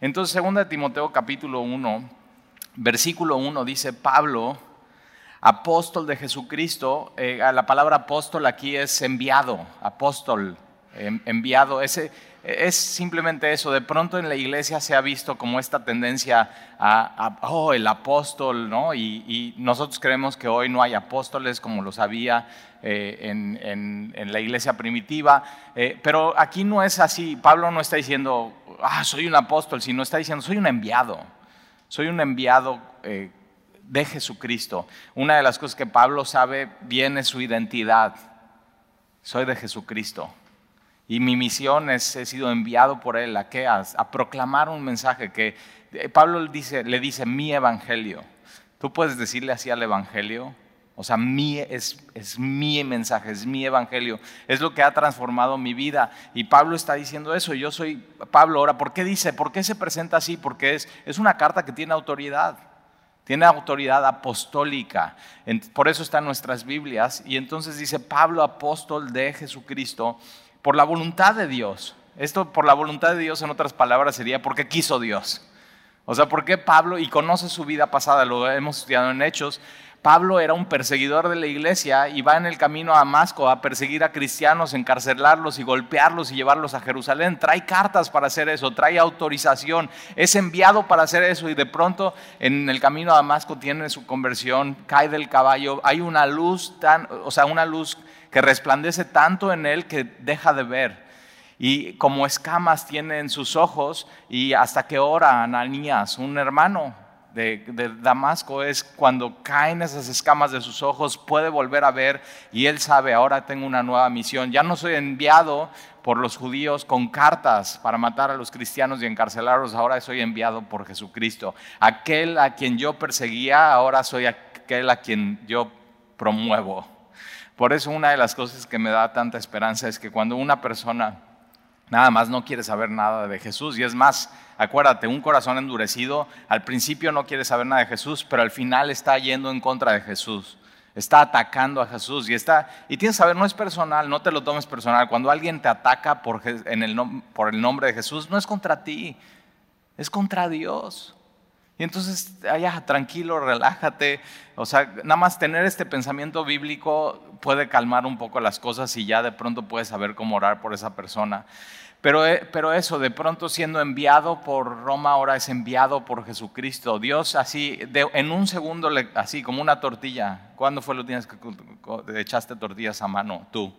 Entonces, 2 Timoteo capítulo 1, versículo 1 dice, Pablo, apóstol de Jesucristo, eh, la palabra apóstol aquí es enviado, apóstol, em, enviado, ese es simplemente eso. De pronto en la iglesia se ha visto como esta tendencia a, oh, el apóstol, ¿no? Y, nosotros creemos que hoy no hay apóstoles como los había eh, en, la iglesia primitiva. Eh, pero aquí no es así. Pablo no está diciendo, ah, soy un apóstol, sino está diciendo, soy un enviado. Soy un enviado eh, de Jesucristo. Una de las cosas que Pablo sabe bien es su identidad. Soy de Jesucristo. Y mi misión es, he sido enviado por él a, qué? A, proclamar un mensaje que eh, Pablo le dice, le dice mi evangelio. Tú puedes decirle así al evangelio. O sea, mi, es, es mi mensaje, es mi evangelio. Es lo que ha transformado mi vida. Y Pablo está diciendo eso. Yo soy Pablo. Ahora, ¿por qué dice? ¿Por qué se presenta así? Porque es, es una carta que tiene autoridad tiene autoridad apostólica. Por eso está en nuestras Biblias. Y entonces dice Pablo, apóstol de Jesucristo, por la voluntad de Dios. Esto por la voluntad de Dios, en otras palabras, sería porque quiso Dios. O sea, porque Pablo, y conoce su vida pasada, lo hemos estudiado en Hechos, Pablo era un perseguidor de la iglesia y va en el camino a Damasco a perseguir a cristianos, encarcelarlos y golpearlos y llevarlos a Jerusalén. Trae cartas para hacer eso, trae autorización, es enviado para hacer eso y de pronto en el camino a Damasco tiene su conversión, cae del caballo, hay una luz tan, o sea, una luz que resplandece tanto en él que deja de ver. Y como escamas tiene en sus ojos y hasta que ora Ananías, un hermano de, Damasco, es cuando caen esas escamas de sus ojos, puede volver a ver y él sabe, ahora tengo una nueva misión. Ya no soy enviado por los judíos con cartas para matar a los cristianos y encarcelarlos, ahora soy enviado por Jesucristo. Aquel a quien yo perseguía, ahora soy aquel a quien yo promuevo. Por eso una de las cosas que me da tanta esperanza es que cuando una persona nada más no quiere saber nada de Jesús, y es más, acuérdate, un corazón endurecido al principio no quiere saber nada de Jesús, pero al final está yendo en contra de Jesús. Está atacando a Jesús y está y tienes que saber no es personal, no te lo tomes personal. Cuando alguien te ataca por, por el nombre de Jesús, no es contra ti, es contra Dios. Y entonces, allá, tranquilo, relájate. O sea, nada más tener este pensamiento bíblico puede calmar un poco las cosas y ya de pronto puedes saber cómo orar por esa persona. Pero, eh, pero eso, de pronto siendo enviado por Roma, ahora es enviado por Jesucristo. Dios así, en un segundo, así como una tortilla. ¿Cuándo fue lo tienes que echaste tortillas a mano? Tú.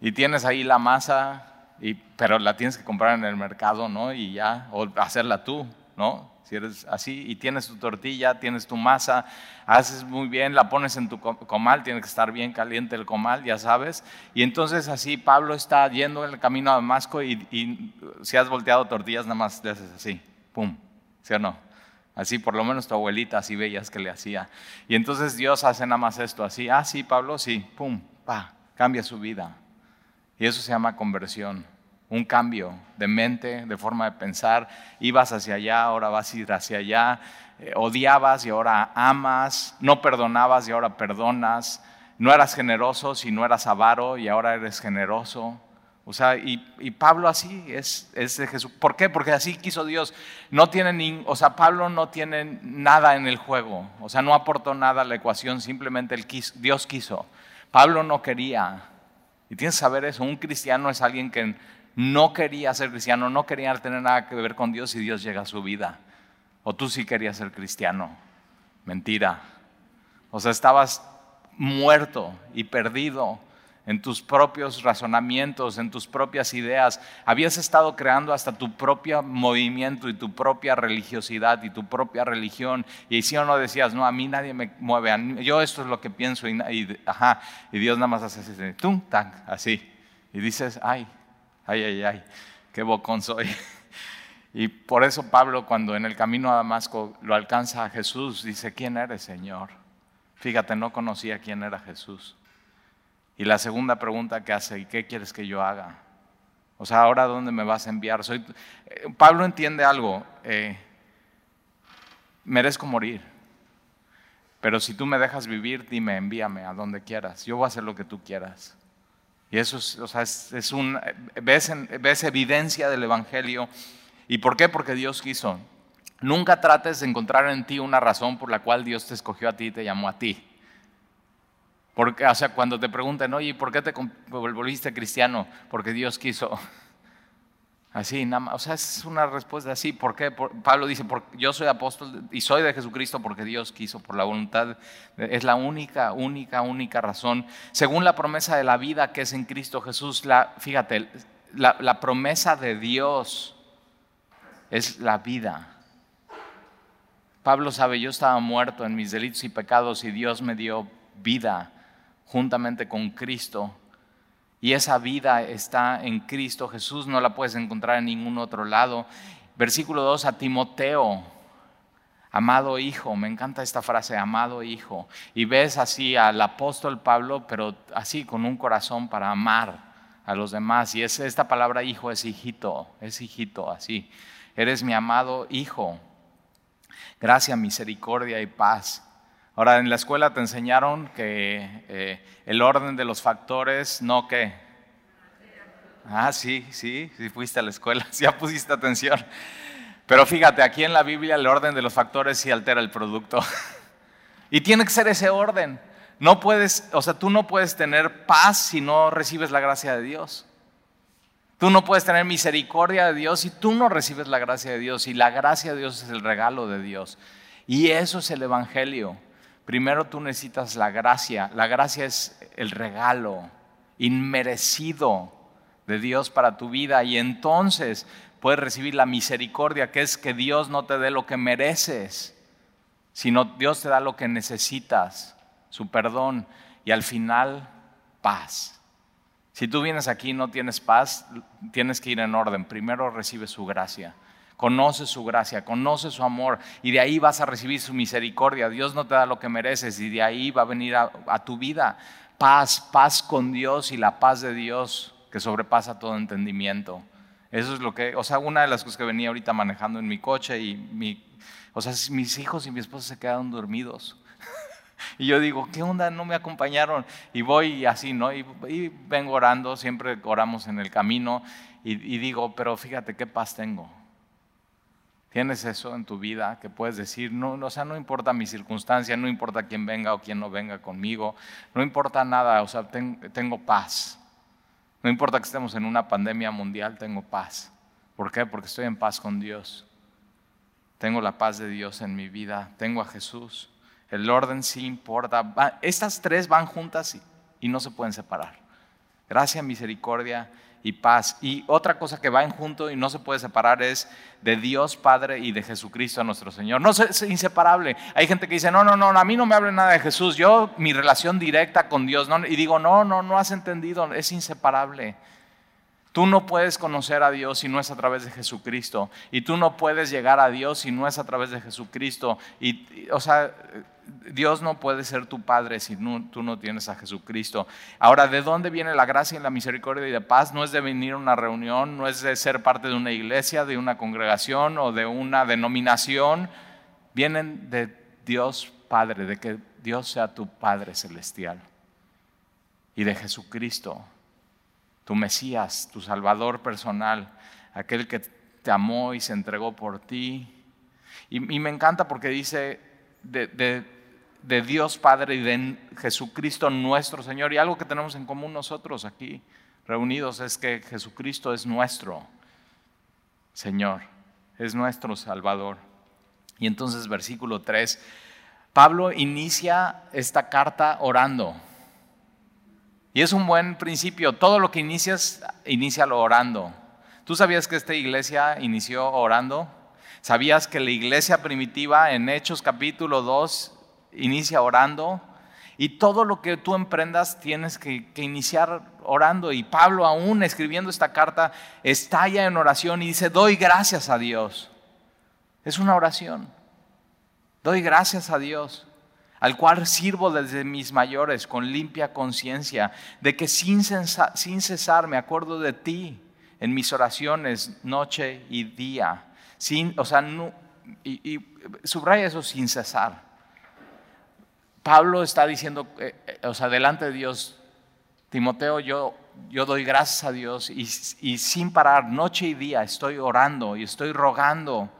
Y tienes ahí la masa, y, pero la tienes que comprar en el mercado, ¿no? Y ya, o hacerla tú, ¿no? Si eres así y tienes tu tortilla, tienes tu masa, haces muy bien, la pones en tu comal, tiene que estar bien caliente el comal, ya sabes. Y entonces así Pablo está yendo en el camino a Damasco y, si has volteado tortillas, nada más le haces así, pum, ¿sí o no? Así, por lo menos tu abuelita así veías que le hacía. Y entonces Dios hace nada más esto, así, ah, sí, Pablo, sí, pum, pa, cambia su vida. Y eso se llama conversión un cambio de mente, de forma de pensar. Ibas hacia allá, ahora vas a ir hacia allá. Eh, odiabas y ahora amas. No perdonabas y ahora perdonas. No eras generoso si no eras avaro y ahora eres generoso. O sea, y, Pablo así es, es, Jesús. ¿Por qué? Porque así quiso Dios. No tiene ni, o sea, Pablo no tiene nada en el juego. O sea, no aportó nada a la ecuación, simplemente el Dios quiso. Pablo no quería. Y tienes que saber eso. Un cristiano es alguien que no quería ser cristiano, no quería tener nada que ver con Dios y Dios llega a su vida. O tú sí querías ser cristiano. Mentira. O sea, estabas muerto y perdido en tus propios razonamientos, en tus propias ideas. Habías estado creando hasta tu propio movimiento y tu propia religiosidad y tu propia religión. Y si o no decías, no, a mí nadie me mueve, yo esto es lo que pienso y, y Dios nada más hace así, tum, tac, así. Y dices, ay, ay, ay, ay, qué bocón soy. Y por eso Pablo cuando en el camino a Damasco lo alcanza a Jesús, dice, ¿quién eres, Señor? Fíjate, no conocía quién era Jesús. Y la segunda pregunta que hace, ¿y qué quieres que yo haga? O sea, ¿ahora dónde me vas a enviar? Soy... Eh, Pablo entiende algo, eh, merezco morir, pero si tú me dejas vivir, dime, envíame a donde quieras, yo voy a hacer lo que tú quieras. Y eso es, o sea, es, un, ves, ves evidencia del Evangelio. ¿Y por qué? Porque Dios quiso. Nunca trates de encontrar en ti una razón por la cual Dios te escogió a ti y te llamó a ti. Porque, o sea, cuando te pregunten, oye, ¿por qué te volviste cristiano? Porque Dios quiso. Así, nada más. O sea, es una respuesta así. ¿Por qué? Pablo dice, yo soy apóstol y soy de Jesucristo porque Dios quiso, por la voluntad. Es la única, única, única razón. Según la promesa de la vida que es en Cristo Jesús, la, fíjate, la promesa de Dios es la vida. Pablo sabe, yo estaba muerto en mis delitos y pecados y Dios me dio vida juntamente con Cristo. Y esa vida está en Cristo Jesús, no la puedes encontrar en ningún otro lado. Versículo 2 a Timoteo, amado hijo, me encanta esta frase, amado hijo. Y ves así al apóstol Pablo, pero así con un corazón para amar a los demás. Y es, esta palabra hijo es hijito, es hijito, así. Eres mi amado hijo gracia, misericordia y paz. Ahora, en la escuela te enseñaron que eh, el orden de los factores, no que... Ah, sí, sí, sí fuiste a la escuela, ya pusiste atención. Pero fíjate, aquí en la Biblia el orden de los factores sí altera el producto. y tiene que ser ese orden. No puedes, o sea, tú no puedes tener paz si no recibes la gracia de Dios. Tú no puedes tener misericordia de Dios si tú no recibes la gracia de Dios. Y la gracia de Dios es el regalo de Dios. Y eso es el Evangelio. Primero tú necesitas la gracia. La gracia es el regalo inmerecido de Dios para tu vida. Y entonces puedes recibir la misericordia, que es que Dios no te dé lo que mereces, sino Dios te da lo que necesitas, su perdón. Y al final, paz. Si tú vienes aquí y no tienes paz, tienes que ir en orden. Primero recibe su gracia. Conoce su gracia, conoce su amor y de ahí vas a recibir su misericordia. Dios no te da lo que mereces y de ahí va a venir a, tu vida paz, paz con Dios y la paz de Dios que sobrepasa todo entendimiento. Eso es lo que, o sea, una de las cosas que venía ahorita manejando en mi coche y mi, o sea, mis hijos y mi esposa se quedaron dormidos. Y yo digo, ¿qué onda? No me acompañaron. Y voy así, ¿no? Y, vengo orando, siempre oramos en el camino. Y, digo, pero fíjate qué paz tengo. ¿Tienes eso en tu vida que puedes decir, no, o sea, no importa mi circunstancia, no importa quién venga o quién no venga conmigo, no importa nada, o sea, tengo paz. No importa que estemos en una pandemia mundial, tengo paz. ¿Por qué? Porque estoy en paz con Dios. Tengo la paz de Dios en mi vida, tengo a Jesús. El orden sí importa. Estas tres van juntas y, no se pueden separar. Gracia, misericordia y paz. Y otra cosa que va en junto y no se puede separar es de Dios Padre y de Jesucristo nuestro Señor. No es inseparable. Hay gente que dice, no, no, no, a mí no me hable nada de Jesús. Yo, mi relación directa con Dios. No, y digo, no, no, no has entendido. Es inseparable. Tú no puedes conocer a Dios si no es a través de Jesucristo. Y tú no puedes llegar a Dios si no es a través de Jesucristo. Y, o sea, Dios no puede ser tu Padre si tú no tienes a Jesucristo. Ahora, ¿de dónde viene la gracia y la misericordia y de paz? No es de venir a una reunión, no es de ser parte de una iglesia, de una congregación o de una denominación. Vienen de Dios Padre, de que Dios sea tu Padre celestial. Y de Jesucristo, tu Mesías, tu Salvador personal, aquel que te amó y se entregó por ti. Y, me encanta porque dice de, de Dios Padre y de Jesucristo nuestro Señor. Y algo que tenemos en común nosotros aquí reunidos es que Jesucristo es nuestro Señor, es nuestro Salvador. Y entonces versículo 3, Pablo inicia esta carta orando. Y es un buen principio. Todo lo que inicias, lo orando. ¿Tú sabías que esta iglesia inició orando? ¿Sabías que la iglesia primitiva en Hechos capítulo 2 inicia orando? Y todo lo que tú emprendas tienes que, iniciar orando. Y Pablo aún escribiendo esta carta estalla en oración y dice, doy gracias a Dios. Es una oración. Doy gracias a Dios al cual sirvo desde mis mayores con limpia conciencia, de que sin, cesar me acuerdo de ti en mis oraciones noche y día. Sin, o sea, y, subraya eso sin cesar. Pablo está diciendo, eh, eh, o sea, delante de Dios, Timoteo, yo yo doy gracias a Dios y, y sin parar, noche y día, estoy orando y estoy rogando,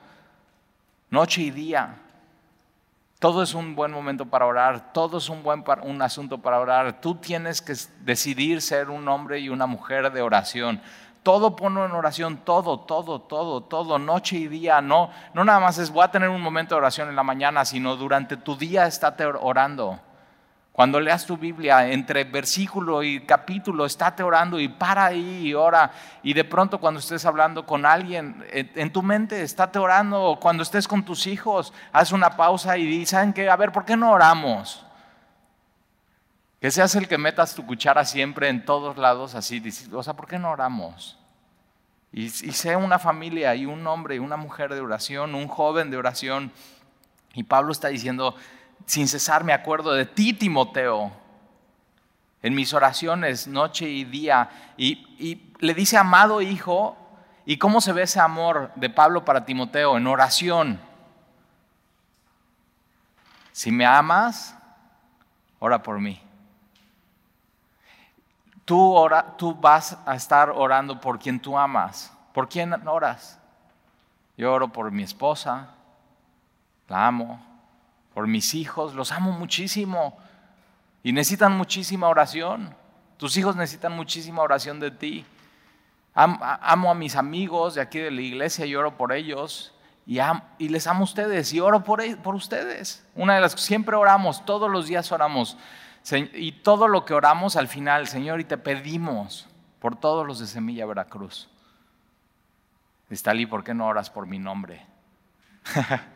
noche y día. Todo es un buen momento para orar, todo es un buen un asunto para orar. Tú tienes que decidir ser un hombre y una mujer de oración. Todo ponlo en oración, todo, todo, todo, todo, noche y día. No, no nada más es voy a tener un momento de oración en la mañana, sino durante tu día estate orando. Cuando leas tu Biblia, entre versículo y capítulo, estate orando y para ahí y ora. Y de pronto cuando estés hablando con alguien, en tu mente, estate orando. Cuando estés con tus hijos, haz una pausa y di, ¿saben qué? A ver, ¿por qué no oramos? Que seas el que metas tu cuchara siempre en todos lados así. O sea, ¿por qué no oramos? Y, y sé una familia y un hombre y una mujer de oración, un joven de oración. Y Pablo está diciendo, sin cesar me acuerdo de ti, Timoteo, en mis oraciones, noche y día. Y, le dice, amado hijo, ¿y cómo se ve ese amor de Pablo para Timoteo? En oración. Si me amas, ora por mí. Tú, ora, tú vas a estar orando por quien tú amas. ¿Por quién oras? Yo oro por mi esposa, la amo por mis hijos, los amo muchísimo y necesitan muchísima oración. Tus hijos necesitan muchísima oración de ti. amo a mis amigos de aquí de la iglesia y oro por ellos y, les amo a ustedes y oro por, e, por ustedes. Una de las siempre oramos, todos los días oramos y todo lo que oramos al final, Señor, y te pedimos por todos los de Semilla Veracruz. Estalí, ¿por qué no oras por mi nombre?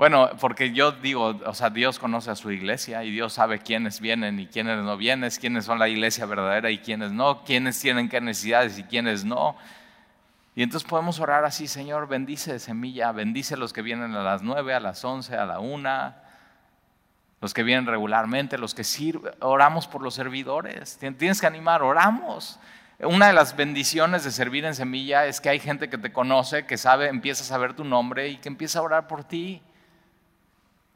Bueno, porque yo digo, o sea, Dios conoce a su iglesia y Dios sabe quiénes vienen y quiénes no vienen, quiénes son la iglesia verdadera y quiénes no, quiénes tienen qué necesidades y quiénes no. Y entonces podemos orar así, Señor, bendice semilla, bendice los que vienen a las nueve, a las once, a la una, los que vienen regularmente, los que sirven, oramos por los servidores, tienes que animar, oramos. Una de las bendiciones de servir en semilla es que hay gente que te conoce, que sabe, empieza a saber tu nombre y que empieza a orar por ti.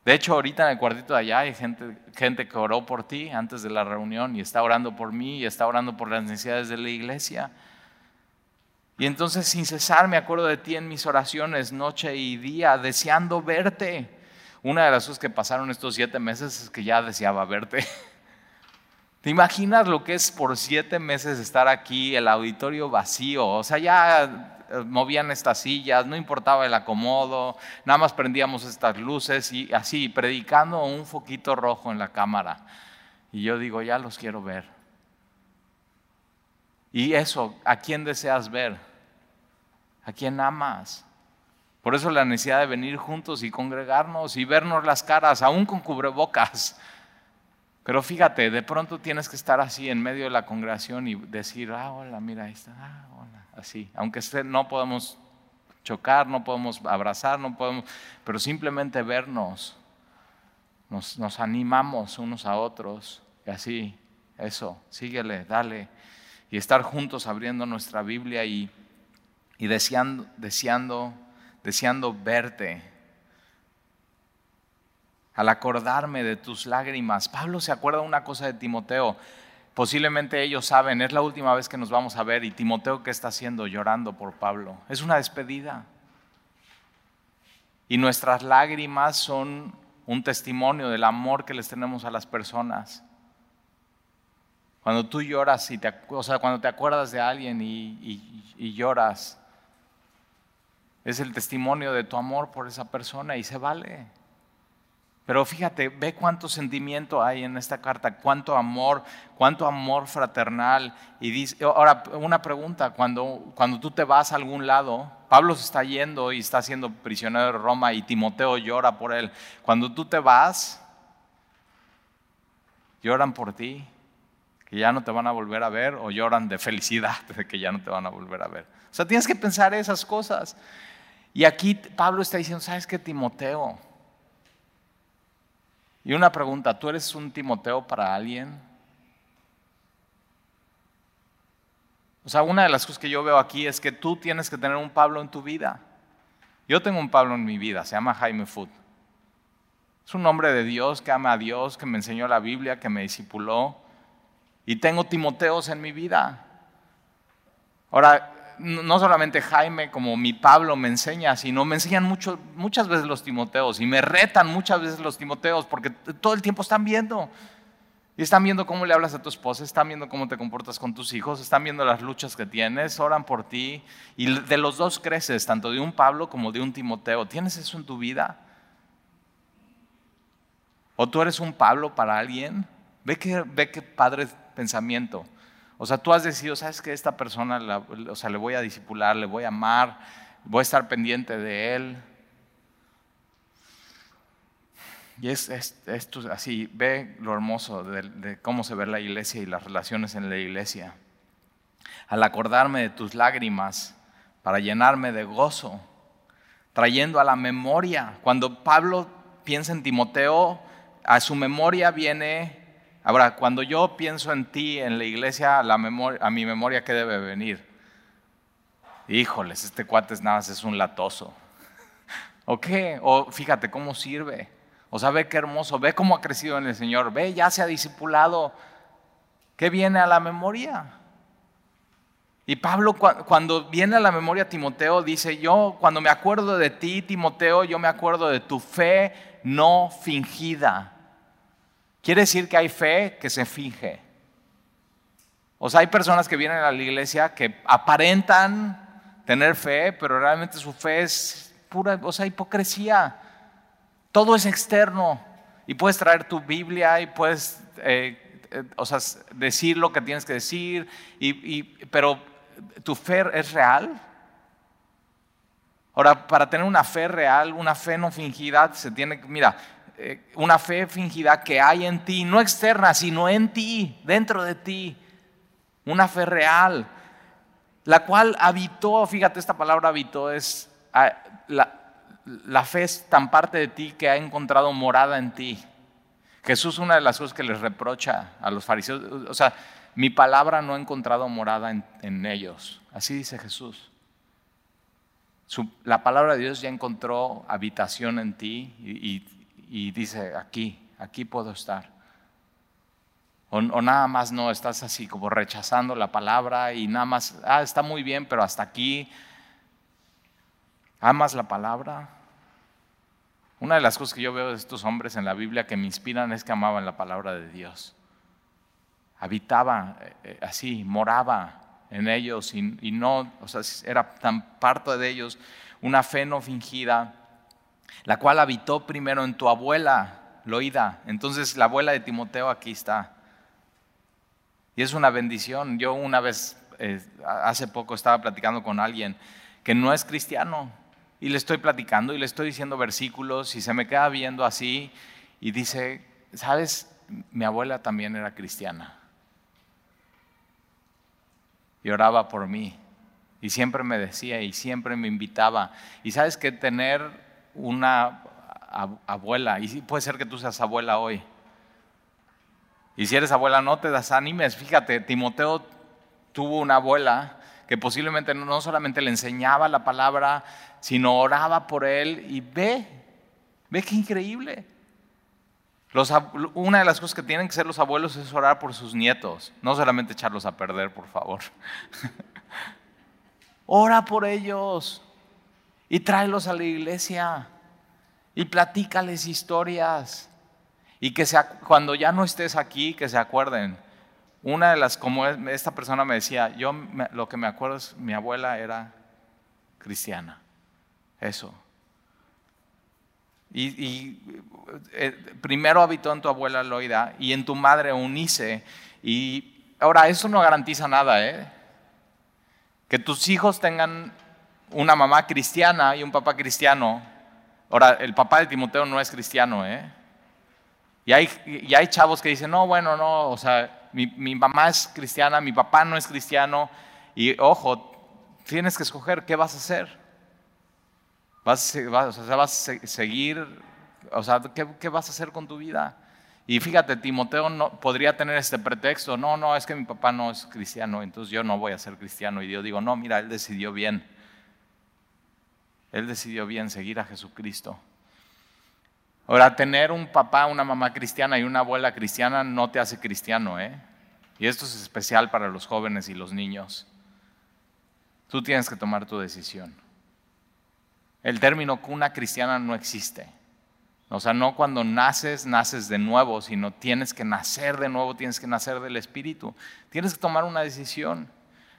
De hecho, ahorita en el cuartito de allá hay gente, gente que oró por ti antes de la reunión y está orando por mí y está orando por las necesidades de la iglesia. Y entonces sin cesar me acuerdo de ti en mis oraciones noche y día, deseando verte. Una de las cosas que pasaron estos siete meses es que ya deseaba verte. ¿Te imaginas lo que es por siete meses estar aquí, el auditorio vacío? O sea, ya movían estas sillas, no importaba el acomodo, nada más prendíamos estas luces y así, predicando un foquito rojo en la cámara. Y yo digo, ya los quiero ver. Y eso, ¿a quién deseas ver? ¿A quién amas? Por eso la necesidad de venir juntos y congregarnos y vernos las caras, aún con cubrebocas. Pero fíjate, de pronto tienes que estar así en medio de la congregación y decir, ah, hola, mira, ahí está, ah, hola así. Aunque no podemos chocar, no podemos abrazar, no podemos, pero simplemente vernos, nos, animamos unos a otros y así, eso, síguele, dale. Y estar juntos abriendo nuestra Biblia y, deseando, deseando verte. Al acordarme de tus lágrimas, Pablo se acuerda una cosa de Timoteo, Posiblemente ellos saben, es la última vez que nos vamos a ver y Timoteo ¿qué está haciendo llorando por Pablo. Es una despedida. Y nuestras lágrimas son un testimonio del amor que les tenemos a las personas. Cuando tú lloras, y te, o sea, cuando te acuerdas de alguien y lloras, es el testimonio de tu amor por esa persona y se vale. Pero fíjate, ve cuánto sentimiento hay en esta carta, cuánto amor, cuánto amor fraternal. Y dice, ahora, una pregunta, cuando, cuando tú te vas a algún lado, Pablo se está yendo y está siendo prisionero de Roma y Timoteo llora por él. Cuando tú te vas, lloran por ti, que ya no te van a volver a ver, o lloran de felicidad de que ya no te van a volver a ver. O sea, tienes que pensar esas cosas. Y aquí Pablo está diciendo, ¿sabes qué, Timoteo? Y una pregunta, ¿tú eres un Timoteo para alguien? O sea, una de las cosas que yo veo aquí es que tú tienes que tener un Pablo en tu vida. Yo tengo un Pablo en mi vida, se llama Jaime Food. Es un hombre de Dios que ama a Dios, que me enseñó la Biblia, que me discipuló. Y tengo Timoteos en mi vida. Ahora, no solamente Jaime como mi Pablo me enseña, sino me enseñan mucho, muchas veces los Timoteos y me retan muchas veces los Timoteos porque todo el tiempo están viendo. Y están viendo cómo le hablas a tu esposa, están viendo cómo te comportas con tus hijos, están viendo las luchas que tienes, oran por ti. Y de los dos creces, tanto de un Pablo como de un Timoteo. ¿Tienes eso en tu vida? ¿O tú eres un Pablo para alguien? Ve qué, ve qué padre pensamiento. O sea, tú has decidido, sabes que esta persona, o sea, le voy a disipular, le voy a amar, voy a estar pendiente de él. Y es, esto así, ve lo hermoso de, cómo se ve la iglesia y las relaciones en la iglesia. Al acordarme de tus lágrimas para llenarme de gozo, trayendo a la memoria. Cuando Pablo piensa en Timoteo, a su memoria viene, ahora, cuando yo pienso en ti, en la iglesia, a, la memoria, a mi memoria, ¿qué debe venir? Híjoles, este cuate es nada más es un latoso. ¿O qué? O fíjate cómo sirve. O sea, ve qué hermoso, ve cómo ha crecido en el Señor, ve, ya se ha discipulado. ¿Qué viene a la memoria? Y Pablo cuando viene a la memoria Timoteo dice, yo cuando me acuerdo de ti, Timoteo, yo me acuerdo de tu fe no fingida. Quiere decir que hay fe que se finge. O sea, hay personas que vienen a la iglesia que aparentan tener fe, pero realmente su fe es pura, o sea, hipocresía. Todo es externo y puedes traer tu Biblia y puedes eh, eh, o sea, decir lo que tienes que decir, y, pero ¿tu fe es real? Ahora, para tener una fe real, una fe no fingida, se tiene que, mira, una fe fingida que hay en ti, no externa, sino en ti, dentro de ti. Una fe real, la cual habitó, fíjate, esta palabra habitó es ah, la, la fe es tan parte de ti que ha encontrado morada en ti. Jesús una de las cosas que les reprocha a los fariseos, o sea, mi palabra no ha encontrado morada en, ellos. Así dice Jesús. la palabra de Dios ya encontró habitación en ti y, dice, aquí, aquí puedo estar. O, nada más no, estás así como rechazando la palabra y nada más, ah, está muy bien, pero hasta aquí ¿Amas la palabra? Una de las cosas que yo veo de estos hombres en la Biblia que me inspiran es que amaban la palabra de Dios. Habitaba eh, eh, así, moraba en ellos y, no, o sea, era tan parte de ellos una fe no fingida, la cual habitó primero en tu abuela, Loida. Entonces la abuela de Timoteo aquí está. Y es una bendición. Yo una vez, eh, hace poco estaba platicando con alguien que no es cristiano, y le estoy platicando y le estoy diciendo versículos y se me queda viendo así y dice, ¿sabes? Mi abuela también era cristiana y oraba por mí y siempre me decía y siempre me invitaba. Y sabes que tener una abuela, y puede ser que tú seas abuela hoy, y si eres abuela no te das ánimos fíjate, Timoteo tuvo una abuela que posiblemente no solamente le enseñaba la palabra, sino oraba por él y ve, ve qué increíble. una de las cosas que tienen que hacer los abuelos es orar por sus nietos, no solamente echarlos a perder, por favor. Ora por ellos y tráelos a la iglesia y platícales historias. Y que cuando ya no estés aquí, que se acuerden. Una de las, como esta persona me decía, yo lo que me acuerdo es, mi abuela era cristiana. Eso. Y, eh, primero habitó en tu abuela Loida y en tu madre Unice. Y ahora, eso no garantiza nada, ¿eh? Que tus hijos tengan una mamá cristiana y un papá cristiano. Ahora, el papá de Timoteo no es cristiano, ¿eh? Y hay, y hay chavos que dicen, no, bueno, no, o sea, mi, mi mamá es cristiana, mi papá no es cristiano. Y ojo, tienes que escoger qué vas a hacer. Vas, vas, o sea, vas a seguir, o sea, ¿qué, vas a hacer con tu vida? Y fíjate, Timoteo no, podría tener este pretexto, no, no, es que mi papá no es cristiano, entonces yo no voy a ser cristiano. Y yo digo, no, mira, él decidió bien. Él decidió bien seguir a Jesucristo. Ahora, tener un papá, una mamá cristiana y una abuela cristiana no te hace cristiano, ¿eh? Y esto es especial para los jóvenes y los niños. Tú tienes que tomar tu decisión. El término cuna cristiana no existe. O sea, no cuando naces, naces de nuevo, sino tienes que nacer de nuevo, tienes que nacer del Espíritu. Tienes que tomar una decisión.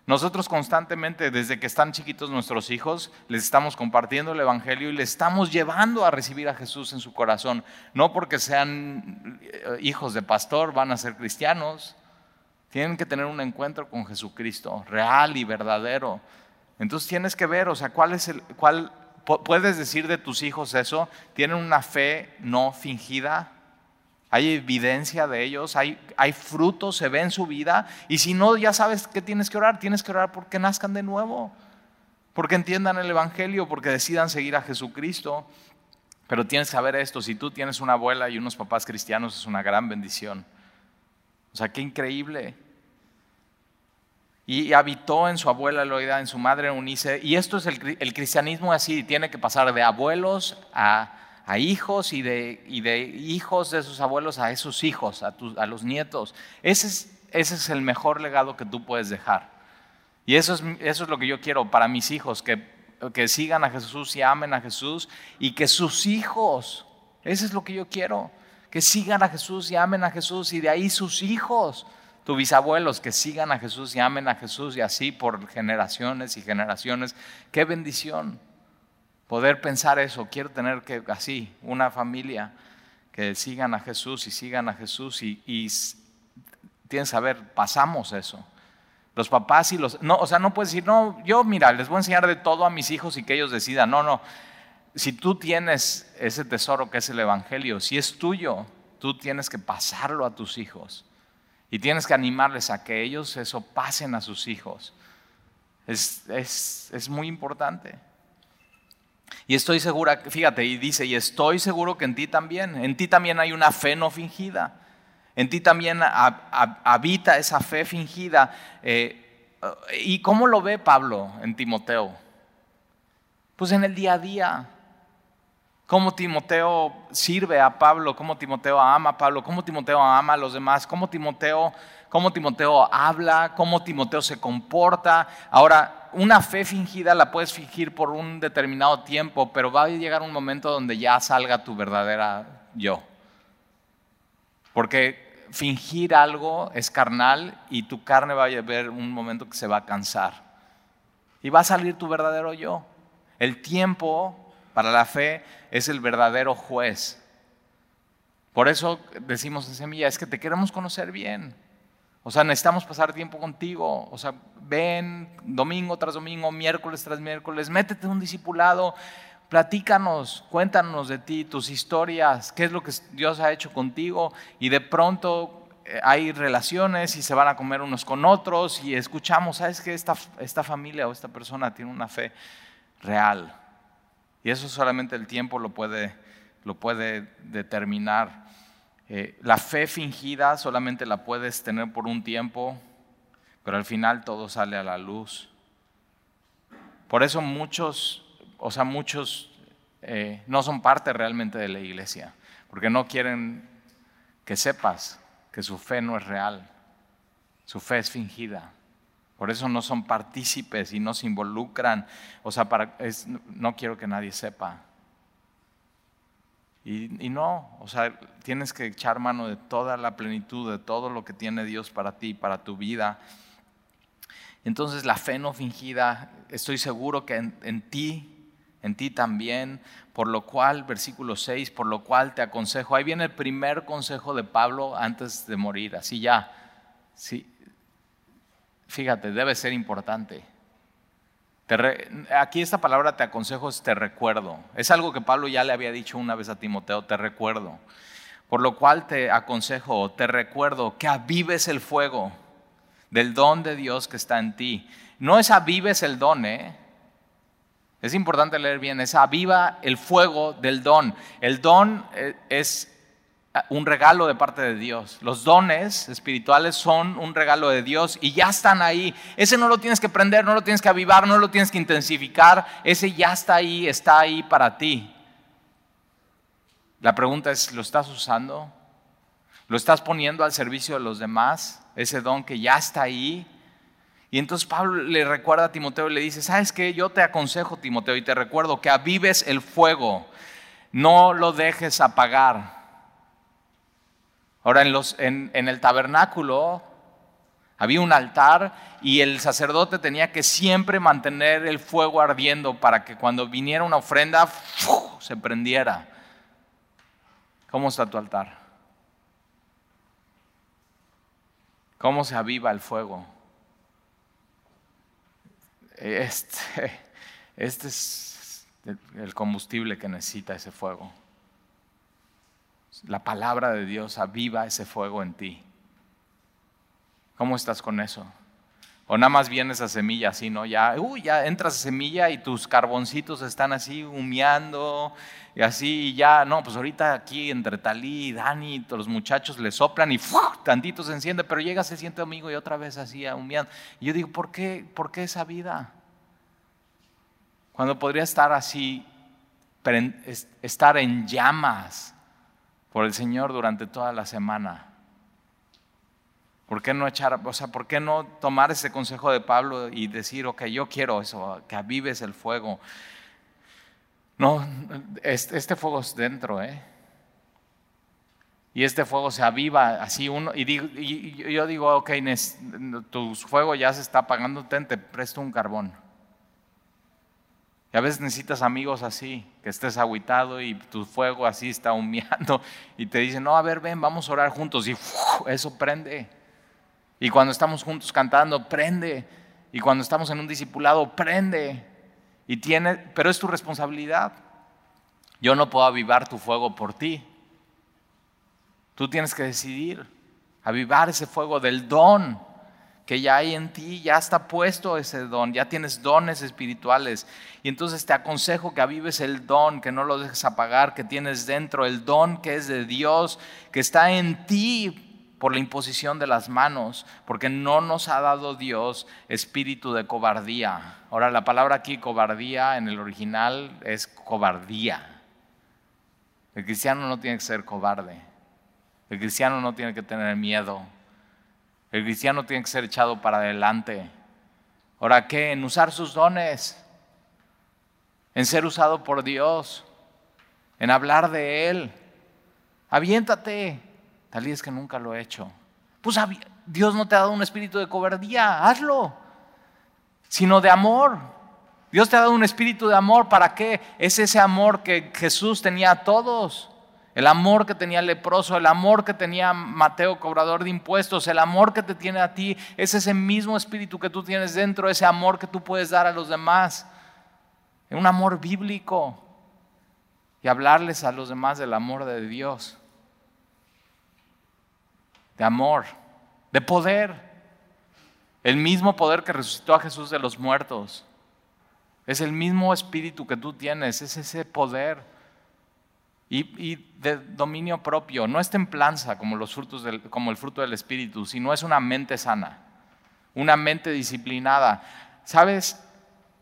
Nosotros constantemente, desde que están chiquitos nuestros hijos, les estamos compartiendo el Evangelio y les estamos llevando a recibir a Jesús en su corazón. No porque sean eh, hijos de pastor, van a ser cristianos. Tienen que tener un encuentro con Jesucristo, real y verdadero. Entonces tienes que ver, o sea, cuál es el, cuál, puedes decir de tus hijos eso, tienen una fe no fingida, hay evidencia de ellos, hay, hay frutos, se ve en su vida, y si no, ya sabes que tienes que orar, tienes que orar porque nazcan de nuevo, porque entiendan el Evangelio, porque decidan seguir a Jesucristo. Pero tienes que saber esto, si tú tienes una abuela y unos papás cristianos es una gran bendición. O sea, qué increíble. Y habitó en su abuela Eloida, en su madre Eunice. Y esto es el, el cristianismo así, tiene que pasar de abuelos a, hijos y de, y de, hijos de sus abuelos a esos hijos, a, a los nietos. Ese es, ese es, el mejor legado que tú puedes dejar. Y eso es, eso es lo que yo quiero para mis hijos, que, que sigan a Jesús y amen a Jesús y que sus hijos, eso es lo que yo quiero, que sigan a Jesús y amen a Jesús y de ahí sus hijos tus bisabuelos que sigan a Jesús y amen a Jesús y así por generaciones y generaciones. Qué bendición poder pensar eso. Quiero tener que así una familia que sigan a Jesús y sigan a Jesús y, y tienes que saber, pasamos eso. Los papás y los... No, o sea, no puedes decir, no, yo mira, les voy a enseñar de todo a mis hijos y que ellos decidan. No, no. Si tú tienes ese tesoro que es el Evangelio, si es tuyo, tú tienes que pasarlo a tus hijos. Y tienes que animarles a que ellos eso pasen a sus hijos. Es, es, muy importante. Y estoy segura, fíjate, y dice, y estoy seguro que en ti también, en ti también hay una fe no fingida. En ti también habita esa fe fingida. Eh, ¿Y cómo lo ve Pablo en Timoteo? Pues en el día a día cómo Timoteo sirve a Pablo, cómo Timoteo ama a Pablo, cómo Timoteo ama a los demás, cómo Timoteo, cómo Timoteo habla, cómo Timoteo se comporta. Ahora, una fe fingida la puedes fingir por un determinado tiempo, pero va a llegar un momento donde ya salga tu verdadera yo. Porque fingir algo es carnal y tu carne va a llegar un momento que se va a cansar. Y va a salir tu verdadero yo. El tiempo para la fe es el verdadero juez. Por eso decimos en Semilla, es que te queremos conocer bien. O sea, necesitamos pasar tiempo contigo. O sea, ven domingo tras domingo, miércoles tras miércoles, métete en un discipulado, platícanos, cuéntanos de ti, tus historias, qué es lo que Dios ha hecho contigo. Y de pronto eh, hay relaciones y se van a comer unos con otros y escuchamos, ¿sabes que esta, esta familia o esta persona tiene una fe real? Y eso solamente el tiempo lo puede, lo puede determinar. Eh, la fe fingida solamente la puedes tener por un tiempo, pero al final todo sale a la luz. Por eso muchos, o sea, muchos eh, no son parte realmente de la iglesia, porque no quieren que sepas que su fe no es real, su fe es fingida. Por eso no son partícipes y no se involucran. O sea, para, no quiero que nadie sepa. Y, no, o sea, tienes que echar mano de toda la plenitud, de todo lo que tiene Dios para ti, para tu vida. Entonces la fe no fingida, estoy seguro que en, en ti, en ti también, por lo cual, versículo 6, por lo cual te aconsejo, ahí viene el primer consejo de Pablo antes de morir, así ya, sí, fíjate, debe ser importante. Aquí esta palabra te aconsejo es te recuerdo. Es algo que Pablo ya le había dicho una vez a Timoteo, te recuerdo. Por lo cual te aconsejo, te recuerdo que avives el fuego del don de Dios que está en ti. No es avives el don, ¿eh? Es importante leer bien, es aviva el fuego del don. El don eh, es un regalo de parte de Dios. Los dones espirituales son un regalo de Dios y ya están ahí. Ese no lo tienes que prender, no lo tienes que avivar, no lo tienes que intensificar. Ese ya está ahí, está ahí para ti. La pregunta es, ¿lo estás usando? Lo estás poniendo al servicio de los demás, ese don que ya está ahí. Y entonces Pablo le recuerda a Timoteo y le dice, ¿sabes qué? Yo te aconsejo, Timoteo, y te recuerdo que avives el fuego, no lo dejes apagar. Ahora, en, los, en, en el tabernáculo había un altar y el sacerdote tenía que siempre mantener el fuego ardiendo para que cuando viniera una ofrenda se prendiera. ¿Cómo está tu altar? ¿Cómo se aviva el fuego? Este, este es el combustible que necesita ese fuego. La palabra de Dios aviva ese fuego en ti. ¿Cómo estás con eso? O nada más viene esa semilla así, ¿no? Ya, uy, ya entras a semilla y tus carboncitos están así humeando y así, y ya, no, pues ahorita aquí entre Talí y Dani, todos los muchachos le soplan y tantito se enciende, pero llega, se siente amigo y otra vez así humeando. Y yo digo, ¿por qué, ¿por qué esa vida? Cuando podría estar así, estar en llamas por el Señor durante toda la semana. ¿Por qué no echar, o sea, por qué no tomar ese consejo de Pablo y decir, ok, yo quiero eso, que avives el fuego? No, este, fuego es dentro, ¿eh? Y este fuego se aviva así uno, y, y yo digo, ok, tu fuego ya se está apagando, te presto un carbón. Y a veces necesitas amigos así, que estés aguitado y tu fuego así está humeando y te dicen, no, a ver, ven, vamos a orar juntos y eso prende. Y cuando estamos juntos cantando, prende. Y cuando estamos en un discipulado, prende. Y tiene, pero es tu responsabilidad. Yo no puedo avivar tu fuego por ti. Tú tienes que decidir avivar ese fuego del don que ya hay en ti, ya está puesto ese don, ya tienes dones espirituales. Y entonces te aconsejo que avives el don, que no lo dejes apagar, que tienes dentro, el don que es de Dios, que está en ti por la imposición de las manos, porque no nos ha dado Dios espíritu de cobardía. Ahora, la palabra aquí, cobardía, en el original es cobardía. El cristiano no tiene que ser cobarde. El cristiano no tiene que tener miedo. El cristiano tiene que ser echado para adelante. Ahora, ¿qué? En usar sus dones, en ser usado por Dios, en hablar de Él. Aviéntate, Tal es que nunca lo he hecho. Pues Dios no te ha dado un espíritu de cobardía, hazlo, sino de amor. Dios te ha dado un espíritu de amor. ¿Para qué? Es ese amor que Jesús tenía a todos. El amor que tenía el leproso, el amor que tenía Mateo, cobrador de impuestos, el amor que te tiene a ti, es ese mismo espíritu que tú tienes dentro, ese amor que tú puedes dar a los demás. Un amor bíblico. Y hablarles a los demás del amor de Dios de amor, de poder. El mismo poder que resucitó a Jesús de los muertos. Es el mismo espíritu que tú tienes, es ese poder. Y, de dominio propio, no es templanza como, los frutos del, como el fruto del espíritu, sino es una mente sana, una mente disciplinada. ¿Sabes?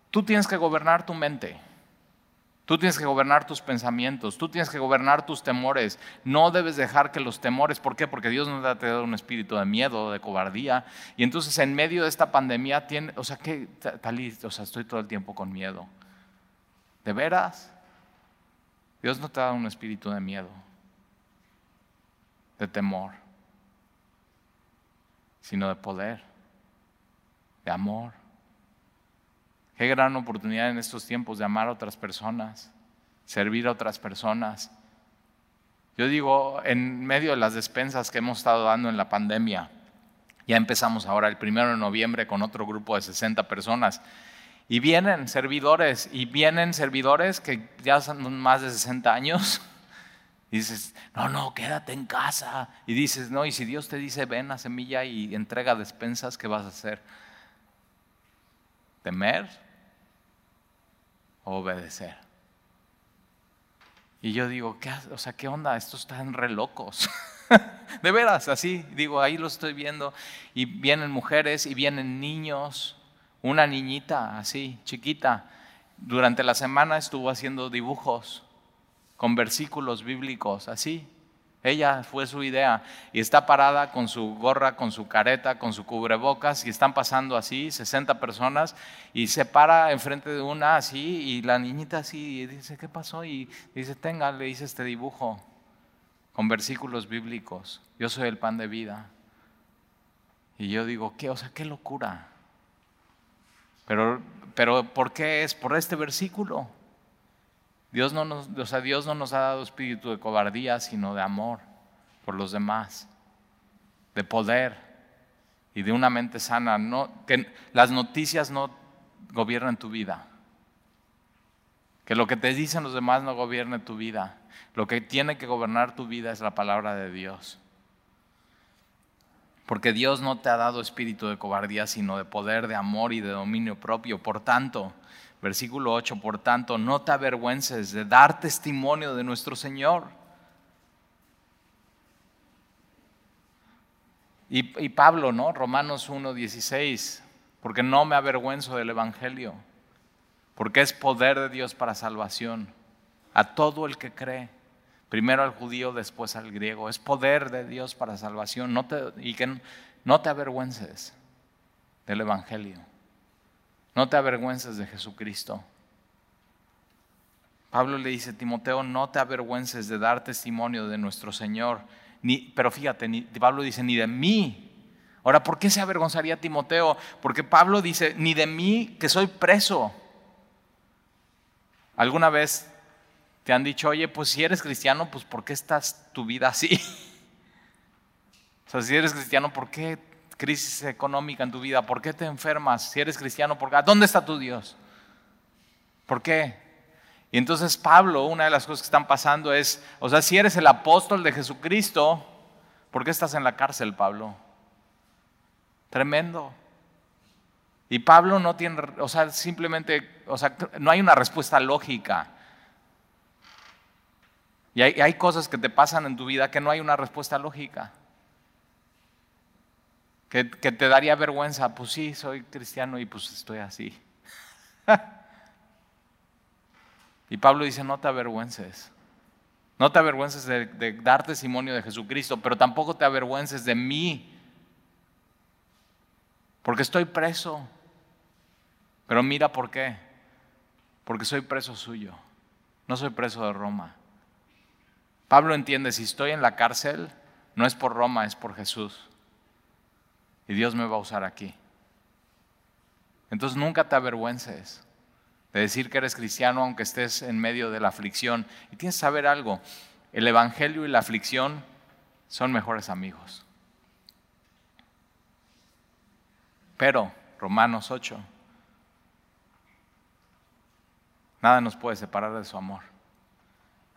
Tú tienes que gobernar tu mente. Tú tienes que gobernar tus pensamientos, tú tienes que gobernar tus temores. No debes dejar que los temores, ¿por qué? Porque Dios no te ha dado un espíritu de miedo, de cobardía. Y entonces en medio de esta pandemia, tiene, o sea, ¿qué, Talí? O sea, estoy todo el tiempo con miedo. ¿De veras? Dios no te ha dado un espíritu de miedo, de temor, sino de poder, de amor. Qué gran oportunidad en estos tiempos de amar a otras personas, servir a otras personas. Yo digo, en medio de las despensas que hemos estado dando en la pandemia, ya empezamos ahora el primero de noviembre con otro grupo de 60 personas. Y vienen servidores, y vienen servidores que ya son más de 60 años. Y dices, no, no, quédate en casa. Y dices, no, y si Dios te dice, ven a semilla y entrega despensas, ¿qué vas a hacer? ¿Temer? obedecer. Y yo digo, ¿qué, o sea, ¿qué onda? Estos están re locos. de veras, así, digo, ahí lo estoy viendo. Y vienen mujeres y vienen niños. Una niñita así, chiquita, durante la semana estuvo haciendo dibujos con versículos bíblicos, así. Ella fue su idea y está parada con su gorra, con su careta, con su cubrebocas y están pasando así 60 personas y se para enfrente de una así y la niñita así y dice, ¿qué pasó? Y dice, tenga, le hice este dibujo con versículos bíblicos. Yo soy el pan de vida. Y yo digo, ¿qué? O sea, qué locura. Pero, pero ¿por qué es? Por este versículo. Dios no, nos, o sea, Dios no nos ha dado espíritu de cobardía, sino de amor por los demás, de poder y de una mente sana. No, que las noticias no gobiernen tu vida. Que lo que te dicen los demás no gobierne tu vida. Lo que tiene que gobernar tu vida es la palabra de Dios. Porque Dios no te ha dado espíritu de cobardía, sino de poder, de amor y de dominio propio. Por tanto, Versículo 8, por tanto, no te avergüences de dar testimonio de nuestro Señor. Y, Pablo, ¿no? Romanos 1, 16, porque no me avergüenzo del Evangelio, porque es poder de Dios para salvación a todo el que cree. Primero al judío, después al griego. Es poder de Dios para salvación. No te, y que no te avergüences del Evangelio. No te avergüences de Jesucristo. Pablo le dice, Timoteo, no te avergüences de dar testimonio de nuestro Señor. Ni, pero fíjate, Pablo dice, ni de mí. Ahora, ¿por qué se avergonzaría Timoteo? Porque Pablo dice, ni de mí que soy preso. ¿Alguna vez te han dicho, oye, pues si eres cristiano, pues ¿por qué estás tu vida así? o sea, si eres cristiano, ¿por qué crisis económica en tu vida? ¿Por qué te enfermas? Si eres cristiano, ¿por qué? ¿dónde está tu Dios? ¿Por qué? Y entonces Pablo, una de las cosas que están pasando es, o sea, si eres el apóstol de Jesucristo, ¿por qué estás en la cárcel, Pablo? Tremendo. Y Pablo no tiene, o sea, simplemente, o sea, no hay una respuesta lógica. Y hay, cosas que te pasan en tu vida que no hay una respuesta lógica que, te daría vergüenza, pues sí, soy cristiano y pues estoy así. y Pablo dice, no te avergüences. No te avergüences de, dar testimonio de Jesucristo, pero tampoco te avergüences de mí. Porque estoy preso. Pero mira por qué. Porque soy preso suyo. No soy preso de Roma. Pablo entiende, si estoy en la cárcel, no es por Roma, es por Jesús. Y Dios me va a usar aquí. Entonces nunca te avergüences de decir que eres cristiano aunque estés en medio de la aflicción. Y tienes que saber algo, el Evangelio y la aflicción son mejores amigos. Pero, Romanos 8, nada nos puede separar de su amor.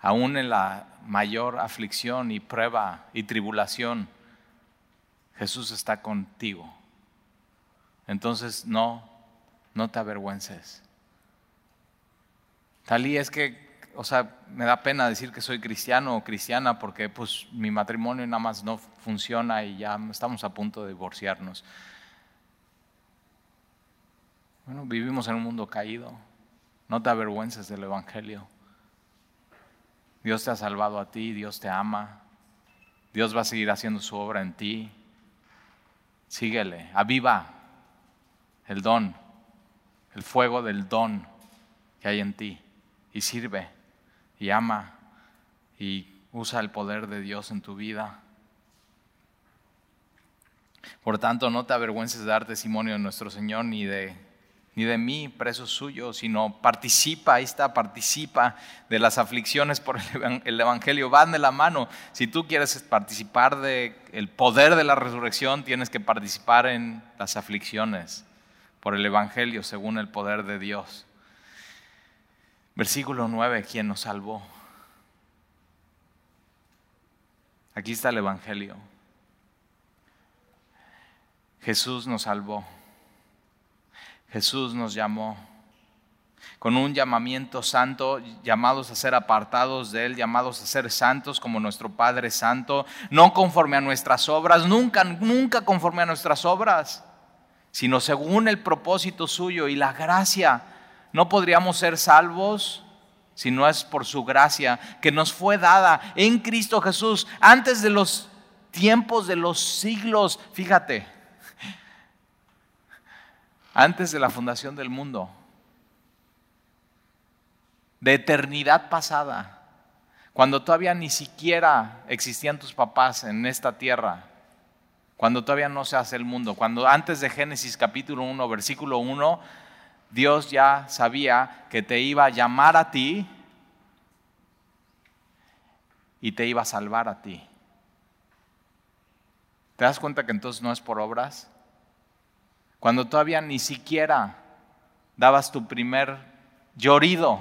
Aún en la mayor aflicción y prueba y tribulación, Jesús está contigo. Entonces no, no te avergüences. Talí es que, o sea, me da pena decir que soy cristiano o cristiana porque pues mi matrimonio nada más no funciona y ya estamos a punto de divorciarnos. Bueno, vivimos en un mundo caído. No te avergüences del Evangelio. Dios te ha salvado a ti, Dios te ama. Dios va a seguir haciendo su obra en ti. Síguele, aviva el don, el fuego del don que hay en ti y sirve y ama y usa el poder de Dios en tu vida. Por tanto, no te avergüences de dar testimonio de nuestro Señor ni de ni de mí, preso suyo, sino participa, ahí está, participa de las aflicciones por el Evangelio, van de la mano. Si tú quieres participar del el poder de la resurrección, tienes que participar en las aflicciones por el Evangelio según el poder de Dios. Versículo 9, ¿quién nos salvó? Aquí está el Evangelio. Jesús nos salvó. Jesús nos llamó con un llamamiento santo, llamados a ser apartados de Él, llamados a ser santos como nuestro Padre Santo, no conforme a nuestras obras, nunca, nunca conforme a nuestras obras, sino según el propósito suyo y la gracia. No podríamos ser salvos si no es por su gracia que nos fue dada en Cristo Jesús antes de los tiempos de los siglos. Fíjate, antes de la fundación del mundo, de eternidad pasada, cuando todavía ni siquiera existían tus papás en esta tierra, cuando todavía no se hace el mundo, cuando antes de Génesis capítulo 1, versículo 1, Dios ya sabía que te iba a llamar a ti y te iba a salvar a ti. ¿Te das cuenta que entonces no es por obras? Cuando todavía ni siquiera dabas tu primer llorido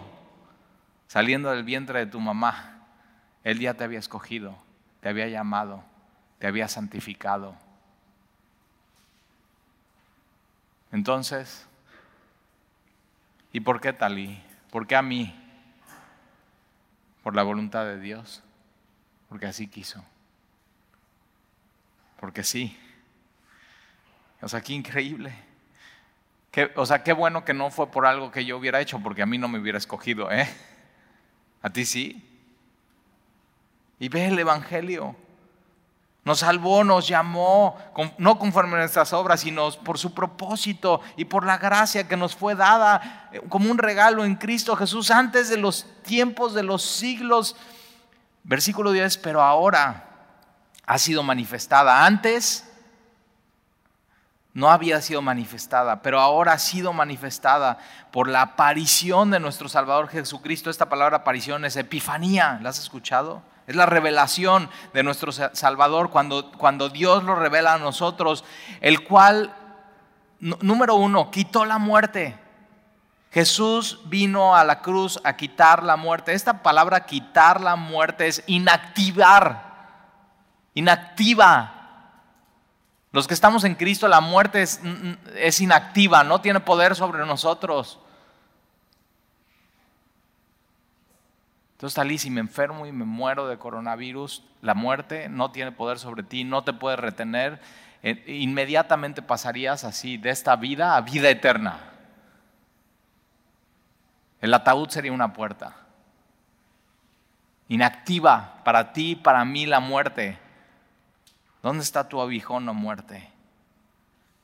saliendo del vientre de tu mamá, Él ya te había escogido, te había llamado, te había santificado. Entonces, ¿y por qué Talí? ¿Por qué a mí? Por la voluntad de Dios, porque así quiso. Porque sí. O sea, qué increíble. o sea, qué bueno que no fue por algo que yo hubiera hecho, porque a mí no me hubiera escogido, ¿eh? ¿A ti sí? Y ve el Evangelio. Nos salvó, nos llamó, no conforme a nuestras obras, sino por su propósito y por la gracia que nos fue dada eh, como un regalo en Cristo Jesús antes de los tiempos de los siglos. Versículo 10, pero ahora ha sido manifestada. Antes no había sido manifestada, pero ahora ha sido manifestada por la aparición de nuestro Salvador Jesucristo. Esta palabra aparición es epifanía, ¿la has escuchado? Es la revelación de nuestro Salvador cuando, cuando Dios lo revela a nosotros, el cual, número uno, quitó la muerte. Jesús vino a la cruz a quitar la muerte. Esta palabra quitar la muerte es inactivar, inactiva los que estamos en Cristo, la muerte es, inactiva, no tiene poder sobre nosotros. Entonces, Talí, si me enfermo y me muero de coronavirus, la muerte no tiene poder sobre ti, no te puede retener. Eh, inmediatamente pasarías así de esta vida a vida eterna. El ataúd sería una puerta. Inactiva para ti, para mí la muerte. ¿Dónde está tu abijón o muerte?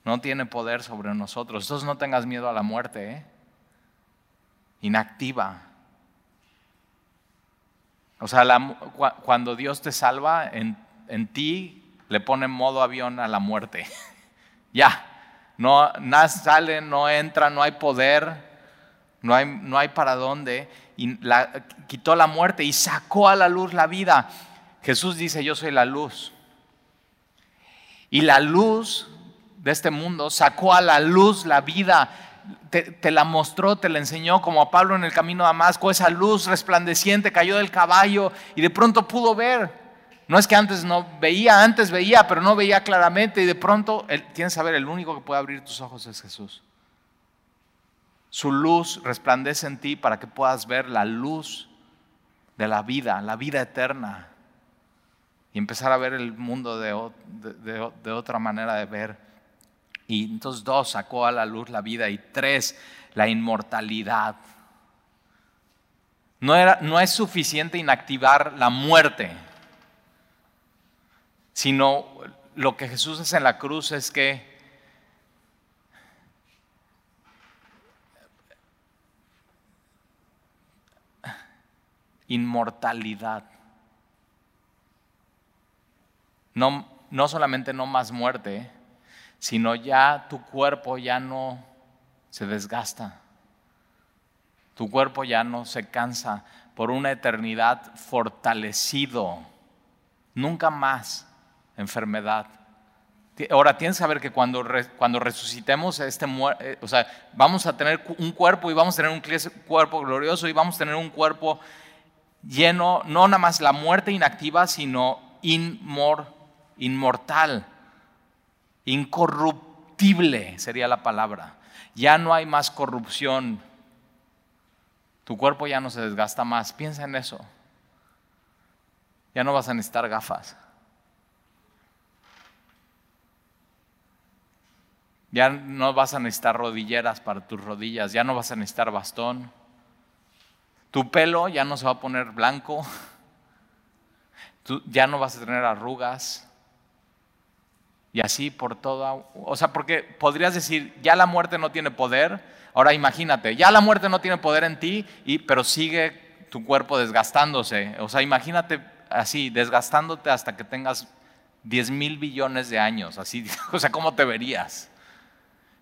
No tiene poder sobre nosotros. Entonces no tengas miedo a la muerte. ¿eh? Inactiva. O sea, cuando Dios te salva, en, ti le pone modo avión a la muerte. ya. No, nada sale, no entra, no hay poder, no hay, no hay para dónde. Y quitó la muerte y sacó a la luz la vida. Jesús dice, yo soy la luz. Y la luz de este mundo sacó a la luz la vida, te, la mostró, te la enseñó, como a Pablo en el camino a Damasco, esa luz resplandeciente cayó del caballo y de pronto pudo ver. No es que antes no veía, antes veía, pero no veía claramente y de pronto, tienes que saber, el único que puede abrir tus ojos es Jesús. Su luz resplandece en ti para que puedas ver la luz de la vida, la vida eterna y empezar a ver el mundo de, otra manera de ver. Y entonces dos, sacó a la luz la vida y tres, la inmortalidad. No, era, no es suficiente inactivar la muerte, sino lo que Jesús hace en la cruz es que inmortalidad. No, no solamente no más muerte, sino ya tu cuerpo ya no se desgasta. Tu cuerpo ya no se cansa por una eternidad fortalecido. Nunca más enfermedad. Ahora tienes que saber que cuando, cuando resucitemos, este, eh, o sea, vamos a tener un cuerpo y vamos a tener un cuerpo glorioso y vamos a tener un cuerpo lleno, no nada más la muerte inactiva, sino inmortal inmortal, incorruptible sería la palabra. Ya no hay más corrupción. Tu cuerpo ya no se desgasta más. Piensa en eso. Ya no vas a necesitar gafas. Ya no vas a necesitar rodilleras para tus rodillas. Ya no vas a necesitar bastón. Tu pelo ya no se va a poner blanco, ya no vas a tener arrugas. Y así por toda, o sea, porque podrías decir, ya la muerte no tiene poder. Ahora imagínate, ya la muerte no tiene poder en ti, y, pero sigue tu cuerpo desgastándose. O sea, imagínate así, desgastándote hasta que tengas 10 mil billones de años. Así, o sea, ¿cómo te verías?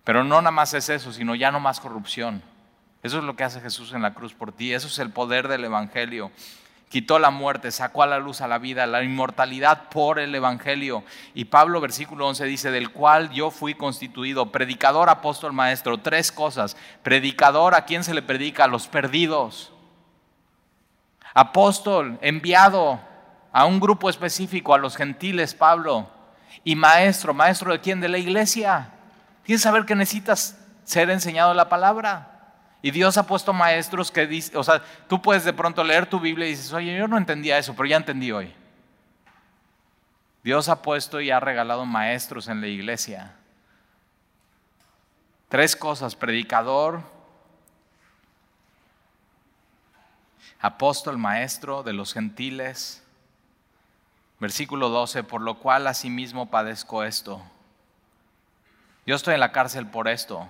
Pero no nada más es eso, sino ya no más corrupción. Eso es lo que hace Jesús en la cruz por ti. Eso es el poder del Evangelio. Quitó la muerte, sacó a la luz a la vida, la inmortalidad por el Evangelio. Y Pablo, versículo 11, dice, del cual yo fui constituido, predicador, apóstol, maestro. Tres cosas. Predicador, ¿a quién se le predica? A los perdidos. Apóstol, enviado a un grupo específico, a los gentiles, Pablo. Y maestro, maestro de quién? De la iglesia. Tienes que saber que necesitas ser enseñado la palabra. Y Dios ha puesto maestros que o sea, tú puedes de pronto leer tu Biblia y dices, oye, yo no entendía eso, pero ya entendí hoy. Dios ha puesto y ha regalado maestros en la iglesia. Tres cosas, predicador, apóstol, maestro de los gentiles. Versículo 12, por lo cual asimismo padezco esto. Yo estoy en la cárcel por esto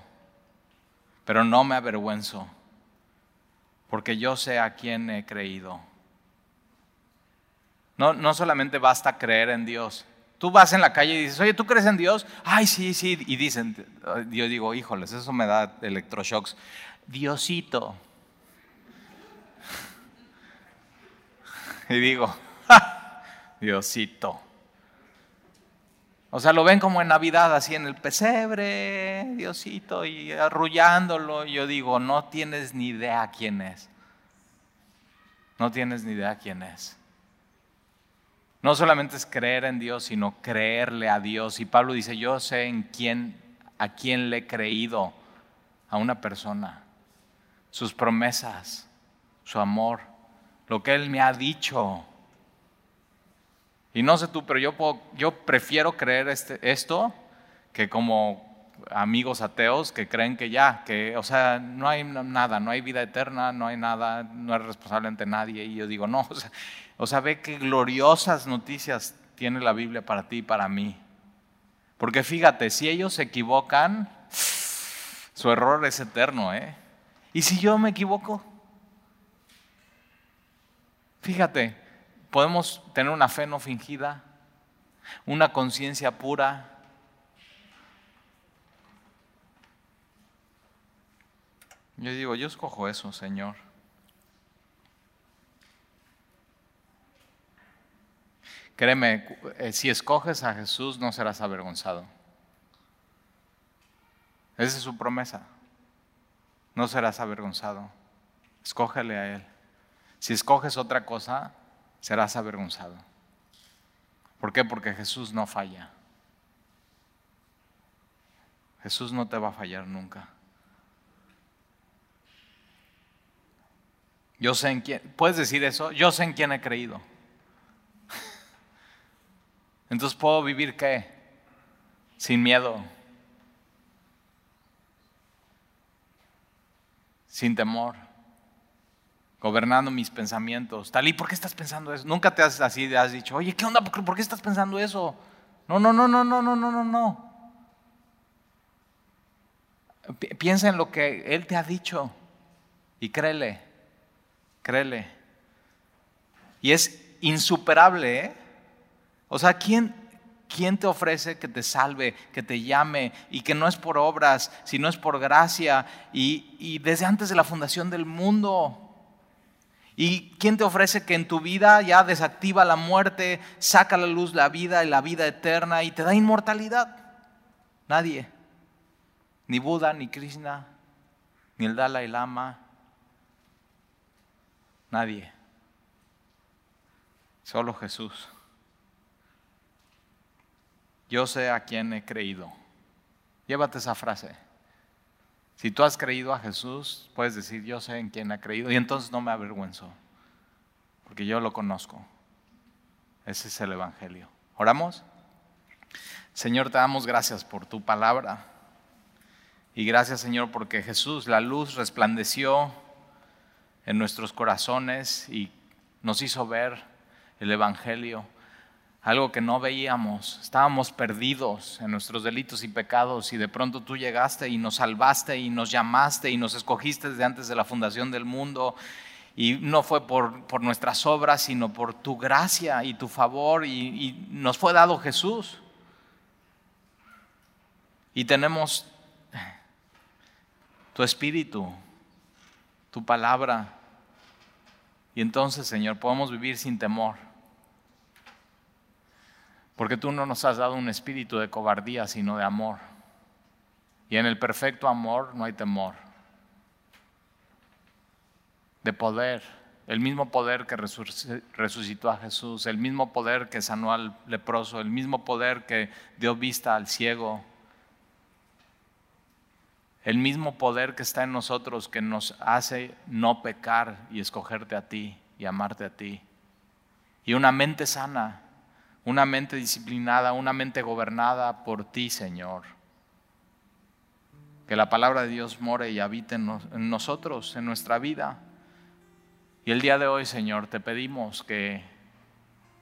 pero no me avergüenzo, porque yo sé a quién he creído. No, no solamente basta creer en Dios. Tú vas en la calle y dices, oye, ¿tú crees en Dios? Ay, sí, sí. Y dicen, yo digo, híjoles, eso me da electroshocks. Diosito. Y digo, Diosito. O sea, lo ven como en Navidad, así en el pesebre, Diosito, y arrullándolo. Y yo digo, no tienes ni idea quién es. No tienes ni idea quién es. No solamente es creer en Dios, sino creerle a Dios. Y Pablo dice, yo sé en quién, a quién le he creído a una persona. Sus promesas, su amor, lo que Él me ha dicho. Y no sé tú, pero yo, yo prefiero creer este, esto que como amigos ateos que creen que ya, que, o sea, no hay nada, no hay vida eterna, no hay nada, no es responsable ante nadie. Y yo digo, no, o sea, o sea, ve qué gloriosas noticias tiene la Biblia para ti y para mí. Porque fíjate, si ellos se equivocan, su error es eterno, ¿eh? ¿Y si yo me equivoco? Fíjate, Podemos tener una fe no fingida, una conciencia pura. Yo digo, yo escojo eso, Señor. Créeme, eh, si escoges a Jesús no serás avergonzado. Esa es su promesa. No serás avergonzado. Escógele a Él. Si escoges otra cosa, serás avergonzado. ¿Por qué? Porque Jesús no falla. Jesús no te va a fallar nunca. Yo sé en quién, ¿puedes decir eso? Yo sé en quién he creído. Entonces puedo vivir qué? Sin miedo. Sin temor gobernando mis pensamientos. Talí, ¿por qué estás pensando eso? Nunca te has así, has dicho, oye, ¿qué onda? ¿Por qué estás pensando eso? No, no, no, no, no, no, no, no, no. Piensa en lo que Él te ha dicho y créele, créele. Y es insuperable, ¿eh? O sea, ¿quién, ¿quién te ofrece que te salve, que te llame y que no es por obras, sino es por gracia y, y desde antes de la fundación del mundo? ¿Y quién te ofrece que en tu vida ya desactiva la muerte, saca a la luz la vida y la vida eterna y te da inmortalidad? Nadie. Ni Buda, ni Krishna, ni el Dalai Lama. Nadie. Solo Jesús. Yo sé a quién he creído. Llévate esa frase. Si tú has creído a Jesús, puedes decir, yo sé en quién ha creído y entonces no me avergüenzo, porque yo lo conozco. Ese es el Evangelio. ¿Oramos? Señor, te damos gracias por tu palabra. Y gracias, Señor, porque Jesús, la luz resplandeció en nuestros corazones y nos hizo ver el Evangelio, algo que no veíamos. Estábamos perdidos en nuestros delitos y pecados y de pronto tú llegaste y nos salvaste y nos llamaste y nos escogiste desde antes de la fundación del mundo. Y no fue por, por nuestras obras, sino por tu gracia y tu favor y, y nos fue dado Jesús. Y tenemos tu espíritu, tu palabra. Y entonces, Señor, podemos vivir sin temor. Porque tú no nos has dado un espíritu de cobardía, sino de amor. Y en el perfecto amor no hay temor. De poder, el mismo poder que resucitó a Jesús, el mismo poder que sanó al leproso, el mismo poder que dio vista al ciego, el mismo poder que está en nosotros que nos hace no pecar y escogerte a ti y amarte a ti. Y una mente sana, una mente disciplinada, una mente gobernada por ti, Señor. Que la palabra de Dios more y habite en nosotros, en nuestra vida. Y el día de hoy, Señor, te pedimos que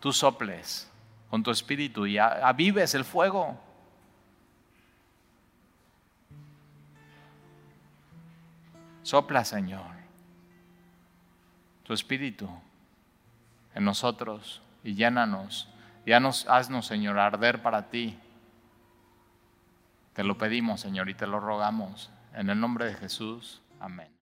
tú soples con tu espíritu y avives el fuego Sopla, Señor, tu espíritu en nosotros y llénanos. Ya nos haznos, Señor, arder para ti. Te lo pedimos, Señor, y te lo rogamos. En el nombre de Jesús. Amén.